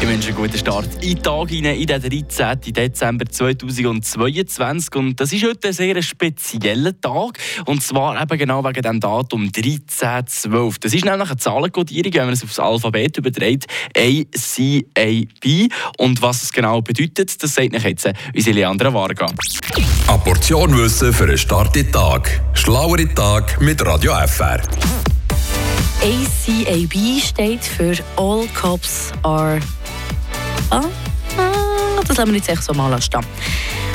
Ich wünsche einen guten Start in den Tag hinein, in den 13. Dezember 2022. Und das ist heute ein sehr spezieller Tag. Und zwar eben genau wegen dem Datum 13.12. Das ist nämlich eine Zahlenkodierung, wenn man es aufs Alphabet überträgt, ACAB. Und was es genau bedeutet, das sagt jetzt unsere Leandra Varga. Eine Portion Wissen für einen Start in den Tag. Schlauere Tag mit Radio FR. ACAB steht für All Cops Are Ah, ah, das lassen wir jetzt echt so mal stehen.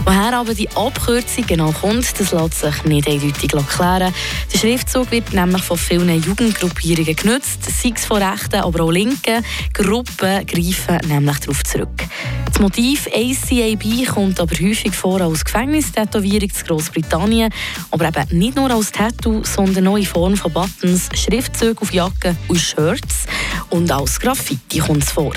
Woher aber die Abkürzung genau kommt, das lässt sich nicht eindeutig klären. Der Schriftzug wird nämlich von vielen Jugendgruppierungen genutzt, sei es von rechten, aber auch linken Gruppen greifen nämlich darauf zurück. Das Motiv ACAB kommt aber häufig vor als Gefängnistätowierung in Großbritannien, aber eben nicht nur als Tattoo, sondern auch in Form von Buttons, Schriftzügen auf Jacken und Shirts und als Graffiti kommt es vor.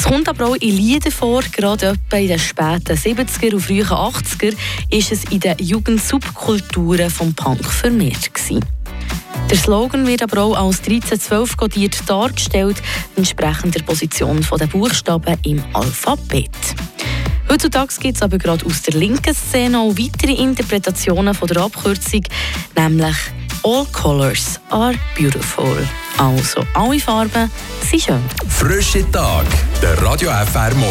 Es kommt aber auch in Liedern vor, gerade etwa in den späten 70er und frühen 80er ist es in den Jugendsubkulturen vom Punk vermehrt gewesen. Der Slogan wird aber auch als 1312 kodiert dargestellt, entsprechend der Position der Buchstaben im Alphabet. Heutzutage gibt es aber gerade aus der linken Szene auch weitere Interpretationen von der Abkürzung, nämlich All Colors are beautiful. Also, alle Farben sind schön. Frische Tag, der Radio FR Morgen.